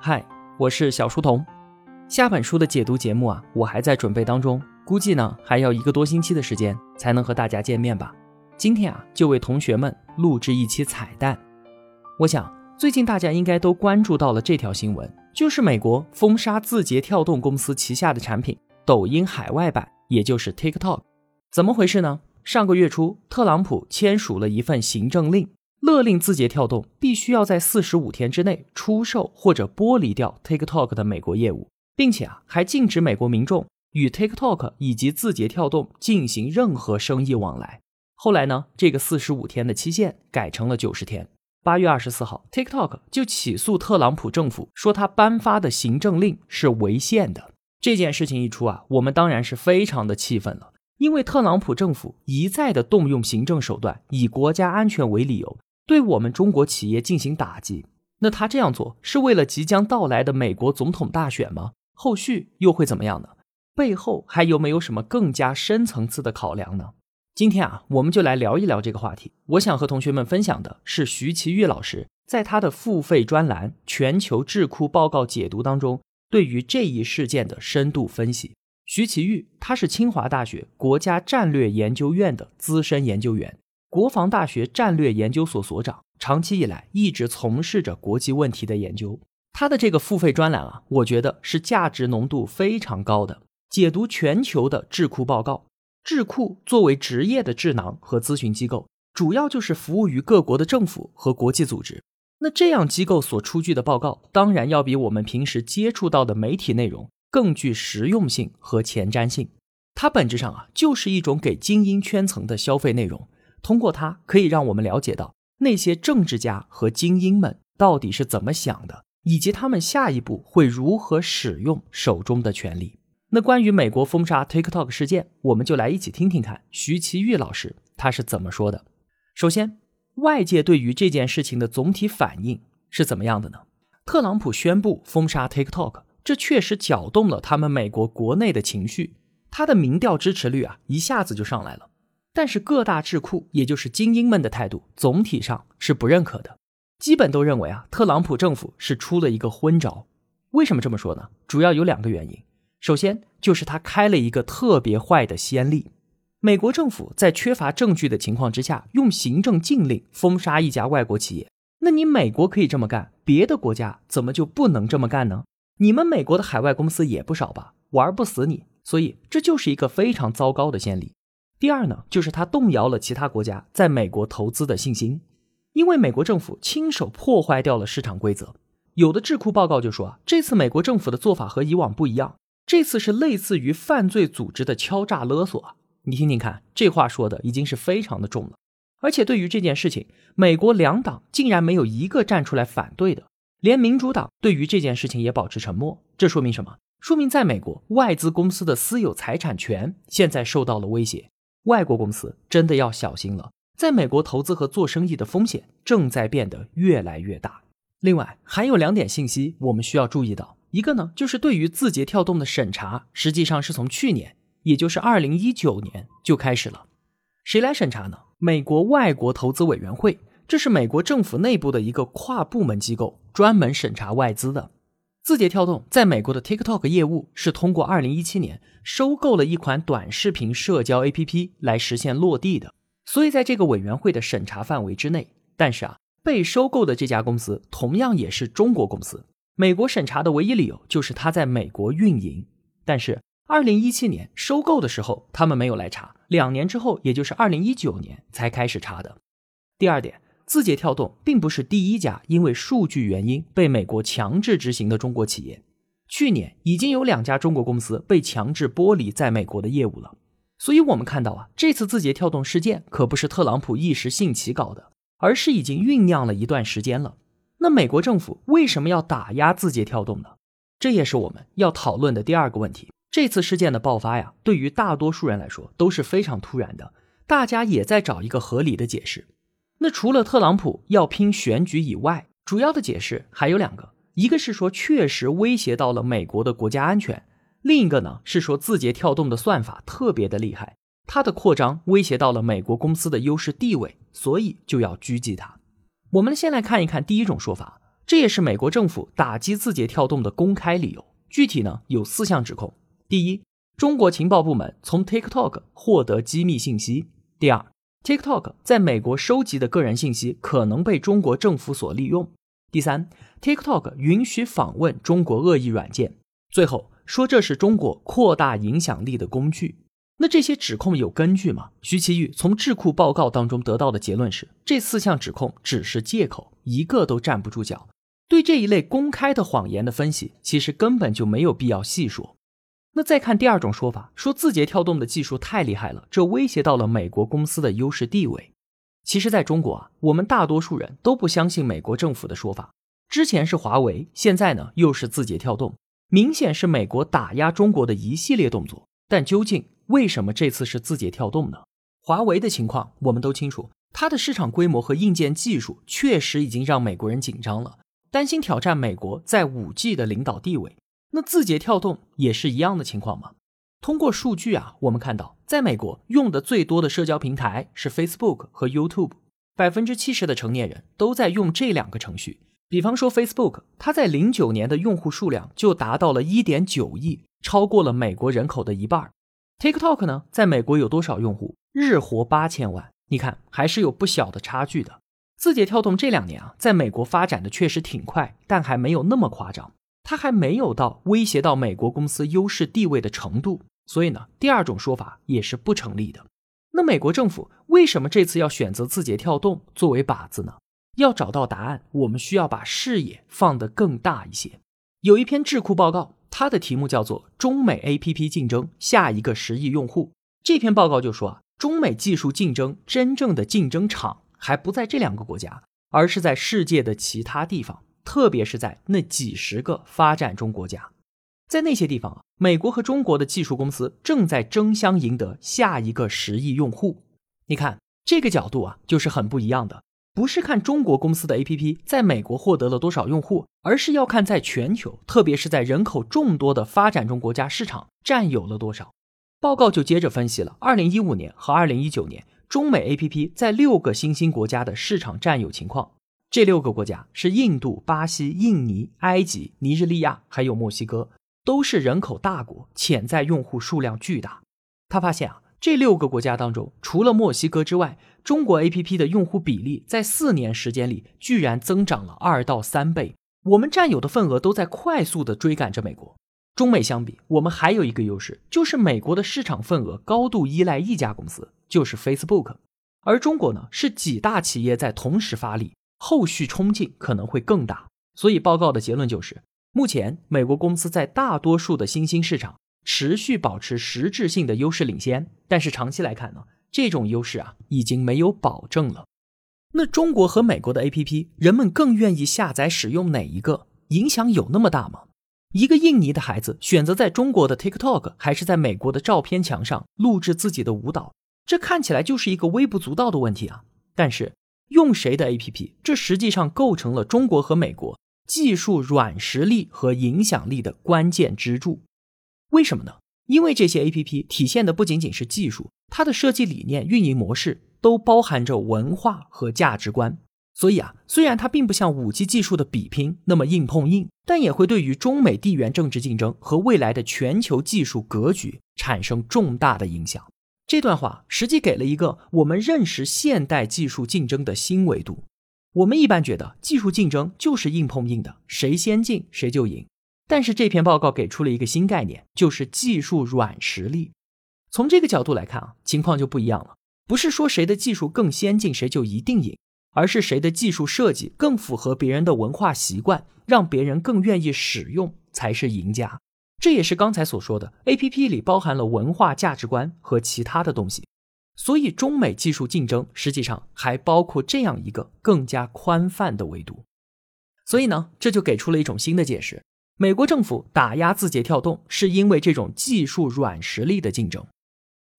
嗨，我是小书童。下本书的解读节目啊，我还在准备当中，估计呢还要一个多星期的时间才能和大家见面吧。今天啊，就为同学们录制一期彩蛋。我想最近大家应该都关注到了这条新闻，就是美国封杀字节跳动公司旗下的产品抖音海外版，也就是 TikTok。怎么回事呢？上个月初，特朗普签署了一份行政令。勒令字节跳动必须要在四十五天之内出售或者剥离掉 TikTok 的美国业务，并且啊，还禁止美国民众与 TikTok 以及字节跳动进行任何生意往来。后来呢，这个四十五天的期限改成了九十天。八月二十四号，TikTok 就起诉特朗普政府，说他颁发的行政令是违宪的。这件事情一出啊，我们当然是非常的气愤了，因为特朗普政府一再的动用行政手段，以国家安全为理由。对我们中国企业进行打击，那他这样做是为了即将到来的美国总统大选吗？后续又会怎么样呢？背后还有没有什么更加深层次的考量呢？今天啊，我们就来聊一聊这个话题。我想和同学们分享的是徐奇玉老师在他的付费专栏《全球智库报告解读》当中对于这一事件的深度分析。徐奇玉他是清华大学国家战略研究院的资深研究员。国防大学战略研究所所长，长期以来一直从事着国际问题的研究。他的这个付费专栏啊，我觉得是价值浓度非常高的，解读全球的智库报告。智库作为职业的智囊和咨询机构，主要就是服务于各国的政府和国际组织。那这样机构所出具的报告，当然要比我们平时接触到的媒体内容更具实用性和前瞻性。它本质上啊，就是一种给精英圈层的消费内容。通过它，可以让我们了解到那些政治家和精英们到底是怎么想的，以及他们下一步会如何使用手中的权力。那关于美国封杀 TikTok 事件，我们就来一起听听看徐奇玉老师他是怎么说的。首先，外界对于这件事情的总体反应是怎么样的呢？特朗普宣布封杀 TikTok，这确实搅动了他们美国国内的情绪，他的民调支持率啊一下子就上来了。但是各大智库，也就是精英们的态度，总体上是不认可的，基本都认为啊，特朗普政府是出了一个昏招。为什么这么说呢？主要有两个原因。首先就是他开了一个特别坏的先例，美国政府在缺乏证据的情况之下，用行政禁令封杀一家外国企业。那你美国可以这么干，别的国家怎么就不能这么干呢？你们美国的海外公司也不少吧，玩不死你。所以这就是一个非常糟糕的先例。第二呢，就是他动摇了其他国家在美国投资的信心，因为美国政府亲手破坏掉了市场规则。有的智库报告就说啊，这次美国政府的做法和以往不一样，这次是类似于犯罪组织的敲诈勒索。你听听看，这话说的已经是非常的重了。而且对于这件事情，美国两党竟然没有一个站出来反对的，连民主党对于这件事情也保持沉默。这说明什么？说明在美国，外资公司的私有财产权现在受到了威胁。外国公司真的要小心了，在美国投资和做生意的风险正在变得越来越大。另外，还有两点信息我们需要注意到，一个呢，就是对于字节跳动的审查，实际上是从去年，也就是二零一九年就开始了。谁来审查呢？美国外国投资委员会，这是美国政府内部的一个跨部门机构，专门审查外资的。字节跳动在美国的 TikTok 业务是通过2017年收购了一款短视频社交 APP 来实现落地的，所以在这个委员会的审查范围之内。但是啊，被收购的这家公司同样也是中国公司，美国审查的唯一理由就是它在美国运营。但是2017年收购的时候他们没有来查，两年之后，也就是2019年才开始查的。第二点。字节跳动并不是第一家因为数据原因被美国强制执行的中国企业，去年已经有两家中国公司被强制剥离在美国的业务了。所以，我们看到啊，这次字节跳动事件可不是特朗普一时兴起搞的，而是已经酝酿了一段时间了。那美国政府为什么要打压字节跳动呢？这也是我们要讨论的第二个问题。这次事件的爆发呀，对于大多数人来说都是非常突然的，大家也在找一个合理的解释。那除了特朗普要拼选举以外，主要的解释还有两个，一个是说确实威胁到了美国的国家安全，另一个呢是说字节跳动的算法特别的厉害，它的扩张威胁到了美国公司的优势地位，所以就要狙击它。我们先来看一看第一种说法，这也是美国政府打击字节跳动的公开理由。具体呢有四项指控：第一，中国情报部门从 TikTok 获得机密信息；第二，TikTok 在美国收集的个人信息可能被中国政府所利用；第三，TikTok 允许访问中国恶意软件；最后说这是中国扩大影响力的工具。那这些指控有根据吗？徐奇玉从智库报告当中得到的结论是，这四项指控只是借口，一个都站不住脚。对这一类公开的谎言的分析，其实根本就没有必要细说。那再看第二种说法，说字节跳动的技术太厉害了，这威胁到了美国公司的优势地位。其实，在中国啊，我们大多数人都不相信美国政府的说法。之前是华为，现在呢又是字节跳动，明显是美国打压中国的一系列动作。但究竟？为什么这次是字节跳动呢？华为的情况我们都清楚，它的市场规模和硬件技术确实已经让美国人紧张了，担心挑战美国在五 G 的领导地位。那字节跳动也是一样的情况吗？通过数据啊，我们看到，在美国用的最多的社交平台是 Facebook 和 YouTube，百分之七十的成年人都在用这两个程序。比方说 Facebook，它在零九年的用户数量就达到了一点九亿，超过了美国人口的一半。TikTok 呢，在美国有多少用户？日活八千万，你看还是有不小的差距的。字节跳动这两年啊，在美国发展的确实挺快，但还没有那么夸张，它还没有到威胁到美国公司优势地位的程度。所以呢，第二种说法也是不成立的。那美国政府为什么这次要选择字节跳动作为靶子呢？要找到答案，我们需要把视野放得更大一些。有一篇智库报告。它的题目叫做“中美 A P P 竞争下一个十亿用户”。这篇报告就说啊，中美技术竞争真正的竞争场还不在这两个国家，而是在世界的其他地方，特别是在那几十个发展中国家。在那些地方啊，美国和中国的技术公司正在争相赢得下一个十亿用户。你看这个角度啊，就是很不一样的。不是看中国公司的 APP 在美国获得了多少用户，而是要看在全球，特别是在人口众多的发展中国家市场占有了多少。报告就接着分析了2015年和2019年中美 APP 在六个新兴国家的市场占有情况。这六个国家是印度、巴西、印尼、埃及、尼日利亚，还有墨西哥，都是人口大国，潜在用户数量巨大。他发现啊。这六个国家当中，除了墨西哥之外，中国 APP 的用户比例在四年时间里居然增长了二到三倍。我们占有的份额都在快速的追赶着美国。中美相比，我们还有一个优势，就是美国的市场份额高度依赖一家公司，就是 Facebook。而中国呢，是几大企业在同时发力，后续冲劲可能会更大。所以报告的结论就是，目前美国公司在大多数的新兴市场。持续保持实质性的优势领先，但是长期来看呢，这种优势啊已经没有保证了。那中国和美国的 APP，人们更愿意下载使用哪一个？影响有那么大吗？一个印尼的孩子选择在中国的 TikTok 还是在美国的照片墙上录制自己的舞蹈，这看起来就是一个微不足道的问题啊。但是用谁的 APP，这实际上构成了中国和美国技术软实力和影响力的关键支柱。为什么呢？因为这些 A P P 体现的不仅仅是技术，它的设计理念、运营模式都包含着文化和价值观。所以啊，虽然它并不像五 G 技术的比拼那么硬碰硬，但也会对于中美地缘政治竞争和未来的全球技术格局产生重大的影响。这段话实际给了一个我们认识现代技术竞争的新维度。我们一般觉得技术竞争就是硬碰硬的，谁先进谁就赢。但是这篇报告给出了一个新概念，就是技术软实力。从这个角度来看啊，情况就不一样了。不是说谁的技术更先进，谁就一定赢，而是谁的技术设计更符合别人的文化习惯，让别人更愿意使用，才是赢家。这也是刚才所说的，A P P 里包含了文化价值观和其他的东西。所以，中美技术竞争实际上还包括这样一个更加宽泛的维度。所以呢，这就给出了一种新的解释。美国政府打压字节跳动，是因为这种技术软实力的竞争。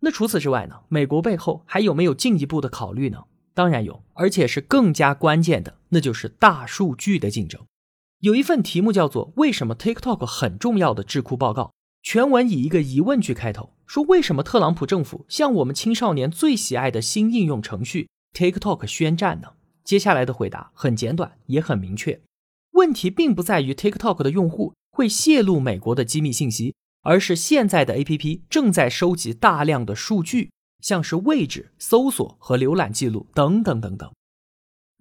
那除此之外呢？美国背后还有没有进一步的考虑呢？当然有，而且是更加关键的，那就是大数据的竞争。有一份题目叫做《为什么 TikTok 很重要的智库报告》，全文以一个疑问句开头，说为什么特朗普政府向我们青少年最喜爱的新应用程序 TikTok 宣战呢？接下来的回答很简短，也很明确。问题并不在于 TikTok 的用户会泄露美国的机密信息，而是现在的 APP 正在收集大量的数据，像是位置、搜索和浏览记录等等等等。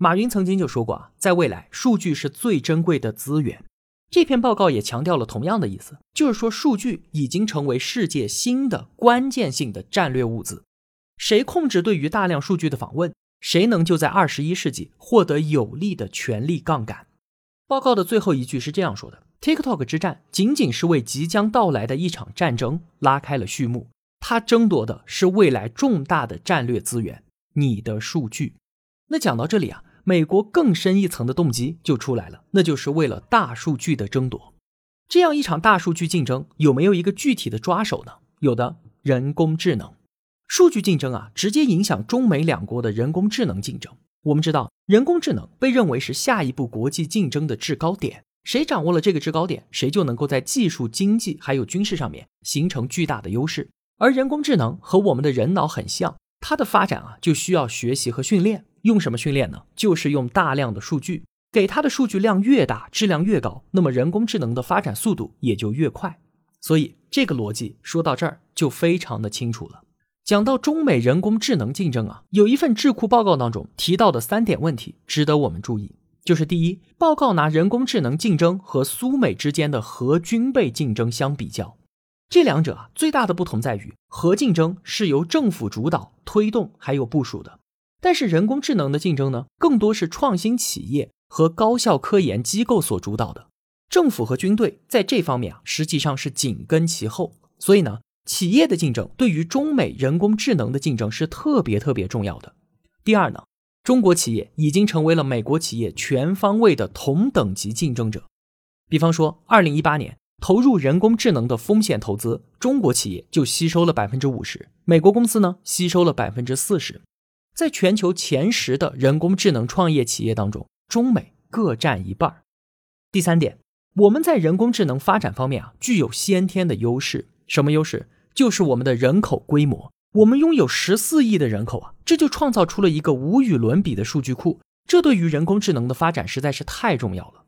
马云曾经就说过啊，在未来，数据是最珍贵的资源。这篇报告也强调了同样的意思，就是说数据已经成为世界新的关键性的战略物资。谁控制对于大量数据的访问，谁能就在二十一世纪获得有力的权力杠杆。报告的最后一句是这样说的：“TikTok 之战仅仅是为即将到来的一场战争拉开了序幕，它争夺的是未来重大的战略资源——你的数据。”那讲到这里啊。美国更深一层的动机就出来了，那就是为了大数据的争夺。这样一场大数据竞争有没有一个具体的抓手呢？有的，人工智能。数据竞争啊，直接影响中美两国的人工智能竞争。我们知道，人工智能被认为是下一步国际竞争的制高点。谁掌握了这个制高点，谁就能够在技术、经济还有军事上面形成巨大的优势。而人工智能和我们的人脑很像，它的发展啊，就需要学习和训练。用什么训练呢？就是用大量的数据，给它的数据量越大，质量越高，那么人工智能的发展速度也就越快。所以这个逻辑说到这儿就非常的清楚了。讲到中美人工智能竞争啊，有一份智库报告当中提到的三点问题值得我们注意，就是第一，报告拿人工智能竞争和苏美之间的核军备竞争相比较，这两者啊最大的不同在于，核竞争是由政府主导、推动还有部署的。但是人工智能的竞争呢，更多是创新企业和高校科研机构所主导的。政府和军队在这方面啊，实际上是紧跟其后。所以呢，企业的竞争对于中美人工智能的竞争是特别特别重要的。第二呢，中国企业已经成为了美国企业全方位的同等级竞争者。比方说，二零一八年投入人工智能的风险投资，中国企业就吸收了百分之五十，美国公司呢吸收了百分之四十。在全球前十的人工智能创业企业当中，中美各占一半。第三点，我们在人工智能发展方面啊，具有先天的优势。什么优势？就是我们的人口规模。我们拥有十四亿的人口啊，这就创造出了一个无与伦比的数据库。这对于人工智能的发展实在是太重要了。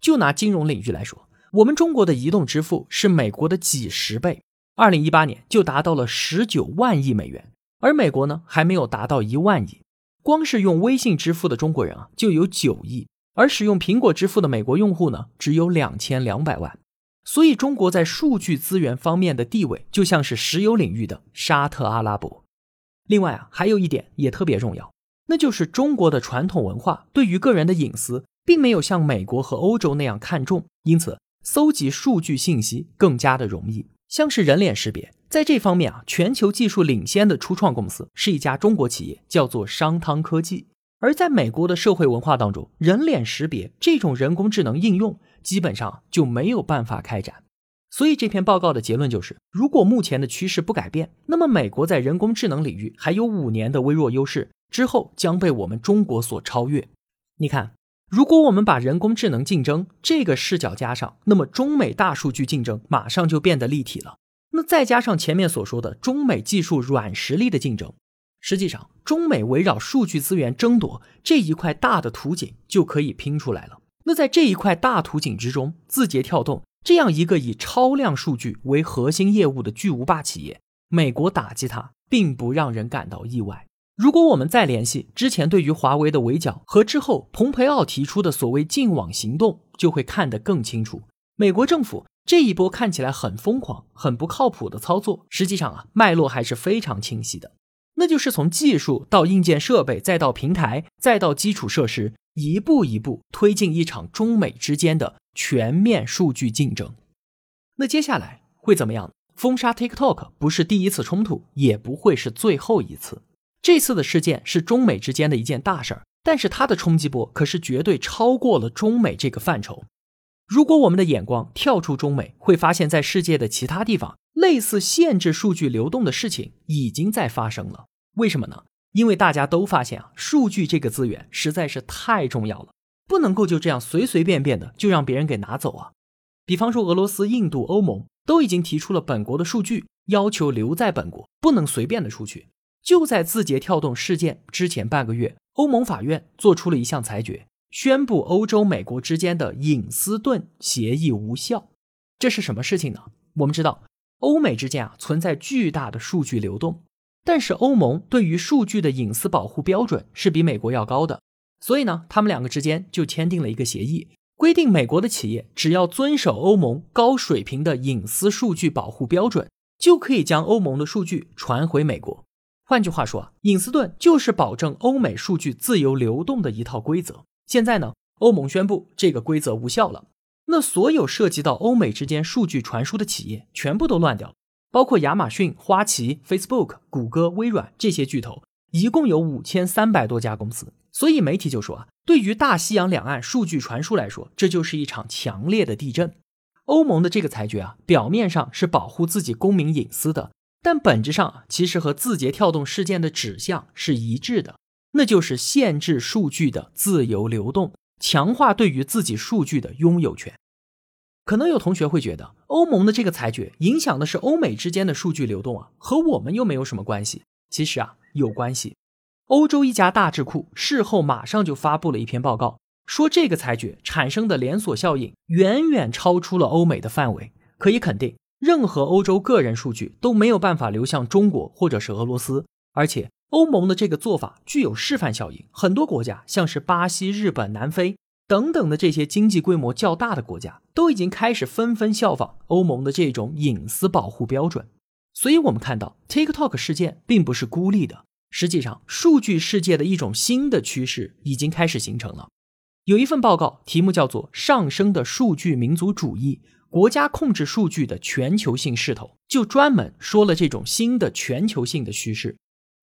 就拿金融领域来说，我们中国的移动支付是美国的几十倍，二零一八年就达到了十九万亿美元。而美国呢，还没有达到一万亿，光是用微信支付的中国人啊，就有九亿，而使用苹果支付的美国用户呢，只有两千两百万。所以，中国在数据资源方面的地位，就像是石油领域的沙特阿拉伯。另外啊，还有一点也特别重要，那就是中国的传统文化对于个人的隐私，并没有像美国和欧洲那样看重，因此，搜集数据信息更加的容易，像是人脸识别。在这方面啊，全球技术领先的初创公司是一家中国企业，叫做商汤科技。而在美国的社会文化当中，人脸识别这种人工智能应用基本上就没有办法开展。所以这篇报告的结论就是，如果目前的趋势不改变，那么美国在人工智能领域还有五年的微弱优势，之后将被我们中国所超越。你看，如果我们把人工智能竞争这个视角加上，那么中美大数据竞争马上就变得立体了。那再加上前面所说的中美技术软实力的竞争，实际上中美围绕数据资源争夺这一块大的图景就可以拼出来了。那在这一块大图景之中，字节跳动这样一个以超量数据为核心业务的巨无霸企业，美国打击它并不让人感到意外。如果我们再联系之前对于华为的围剿和之后蓬佩奥提出的所谓净网行动，就会看得更清楚。美国政府。这一波看起来很疯狂、很不靠谱的操作，实际上啊，脉络还是非常清晰的。那就是从技术到硬件设备，再到平台，再到基础设施，一步一步推进一场中美之间的全面数据竞争。那接下来会怎么样？封杀 TikTok 不是第一次冲突，也不会是最后一次。这次的事件是中美之间的一件大事儿，但是它的冲击波可是绝对超过了中美这个范畴。如果我们的眼光跳出中美，会发现，在世界的其他地方，类似限制数据流动的事情已经在发生了。为什么呢？因为大家都发现啊，数据这个资源实在是太重要了，不能够就这样随随便便的就让别人给拿走啊。比方说，俄罗斯、印度、欧盟都已经提出了本国的数据要求留在本国，不能随便的出去。就在字节跳动事件之前半个月，欧盟法院做出了一项裁决。宣布欧洲、美国之间的隐私盾协议无效。这是什么事情呢？我们知道，欧美之间啊存在巨大的数据流动，但是欧盟对于数据的隐私保护标准是比美国要高的，所以呢，他们两个之间就签订了一个协议，规定美国的企业只要遵守欧盟高水平的隐私数据保护标准，就可以将欧盟的数据传回美国。换句话说啊，隐私盾就是保证欧美数据自由流动的一套规则。现在呢，欧盟宣布这个规则无效了，那所有涉及到欧美之间数据传输的企业全部都乱掉了，包括亚马逊、花旗、Facebook、谷歌、微软这些巨头，一共有五千三百多家公司。所以媒体就说啊，对于大西洋两岸数据传输来说，这就是一场强烈的地震。欧盟的这个裁决啊，表面上是保护自己公民隐私的。但本质上啊，其实和字节跳动事件的指向是一致的，那就是限制数据的自由流动，强化对于自己数据的拥有权。可能有同学会觉得，欧盟的这个裁决影响的是欧美之间的数据流动啊，和我们又没有什么关系。其实啊，有关系。欧洲一家大智库事后马上就发布了一篇报告，说这个裁决产生的连锁效应远远超出了欧美的范围，可以肯定。任何欧洲个人数据都没有办法流向中国或者是俄罗斯，而且欧盟的这个做法具有示范效应。很多国家，像是巴西、日本、南非等等的这些经济规模较大的国家，都已经开始纷纷效仿欧盟的这种隐私保护标准。所以，我们看到 TikTok 事件并不是孤立的，实际上，数据世界的一种新的趋势已经开始形成了。有一份报告，题目叫做《上升的数据民族主义》。国家控制数据的全球性势头，就专门说了这种新的全球性的趋势。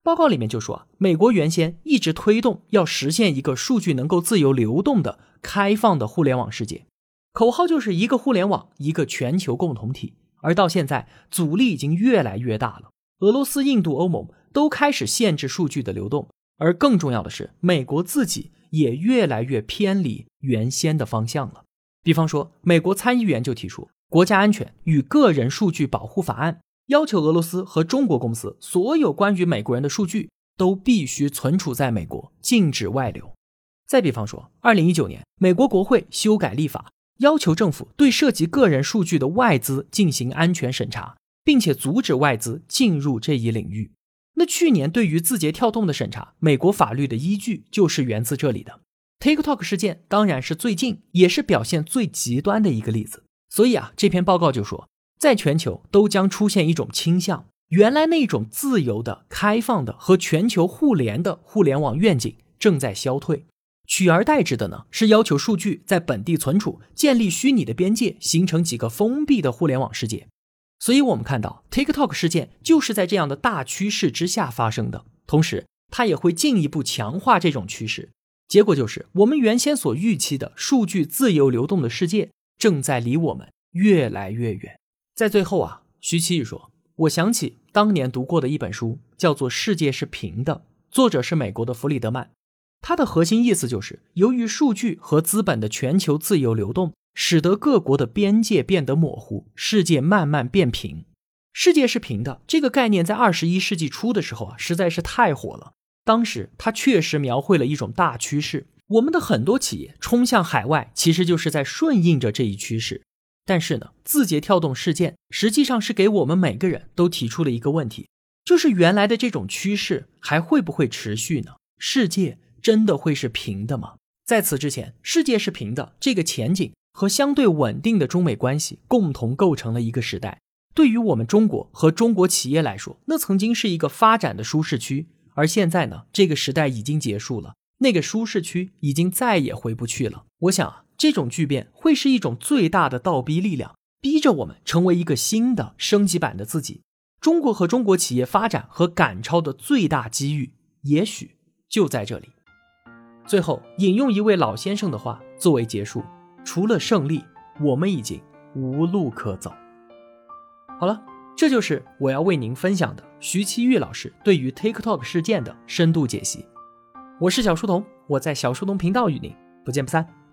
报告里面就说啊，美国原先一直推动要实现一个数据能够自由流动的开放的互联网世界，口号就是一个互联网，一个全球共同体。而到现在，阻力已经越来越大了。俄罗斯、印度、欧盟都开始限制数据的流动，而更重要的是，美国自己也越来越偏离原先的方向了。比方说，美国参议员就提出《国家安全与个人数据保护法案》，要求俄罗斯和中国公司所有关于美国人的数据都必须存储在美国，禁止外流。再比方说，二零一九年，美国国会修改立法，要求政府对涉及个人数据的外资进行安全审查，并且阻止外资进入这一领域。那去年对于字节跳动的审查，美国法律的依据就是源自这里的。TikTok 事件当然是最近也是表现最极端的一个例子，所以啊，这篇报告就说，在全球都将出现一种倾向，原来那种自由的、开放的和全球互联的互联网愿景正在消退，取而代之的呢是要求数据在本地存储、建立虚拟的边界，形成几个封闭的互联网世界。所以，我们看到 TikTok 事件就是在这样的大趋势之下发生的，同时它也会进一步强化这种趋势。结果就是，我们原先所预期的数据自由流动的世界，正在离我们越来越远。在最后啊，徐奇宇说：“我想起当年读过的一本书，叫做《世界是平的》，作者是美国的弗里德曼。他的核心意思就是，由于数据和资本的全球自由流动，使得各国的边界变得模糊，世界慢慢变平。世界是平的这个概念，在二十一世纪初的时候啊，实在是太火了。”当时他确实描绘了一种大趋势，我们的很多企业冲向海外，其实就是在顺应着这一趋势。但是呢，字节跳动事件实际上是给我们每个人都提出了一个问题，就是原来的这种趋势还会不会持续呢？世界真的会是平的吗？在此之前，世界是平的这个前景和相对稳定的中美关系共同构成了一个时代。对于我们中国和中国企业来说，那曾经是一个发展的舒适区。而现在呢，这个时代已经结束了，那个舒适区已经再也回不去了。我想，这种巨变会是一种最大的倒逼力量，逼着我们成为一个新的升级版的自己。中国和中国企业发展和赶超的最大机遇，也许就在这里。最后引用一位老先生的话作为结束：除了胜利，我们已经无路可走。好了。这就是我要为您分享的徐奇玉老师对于 TikTok 事件的深度解析。我是小书童，我在小书童频道与您不见不散。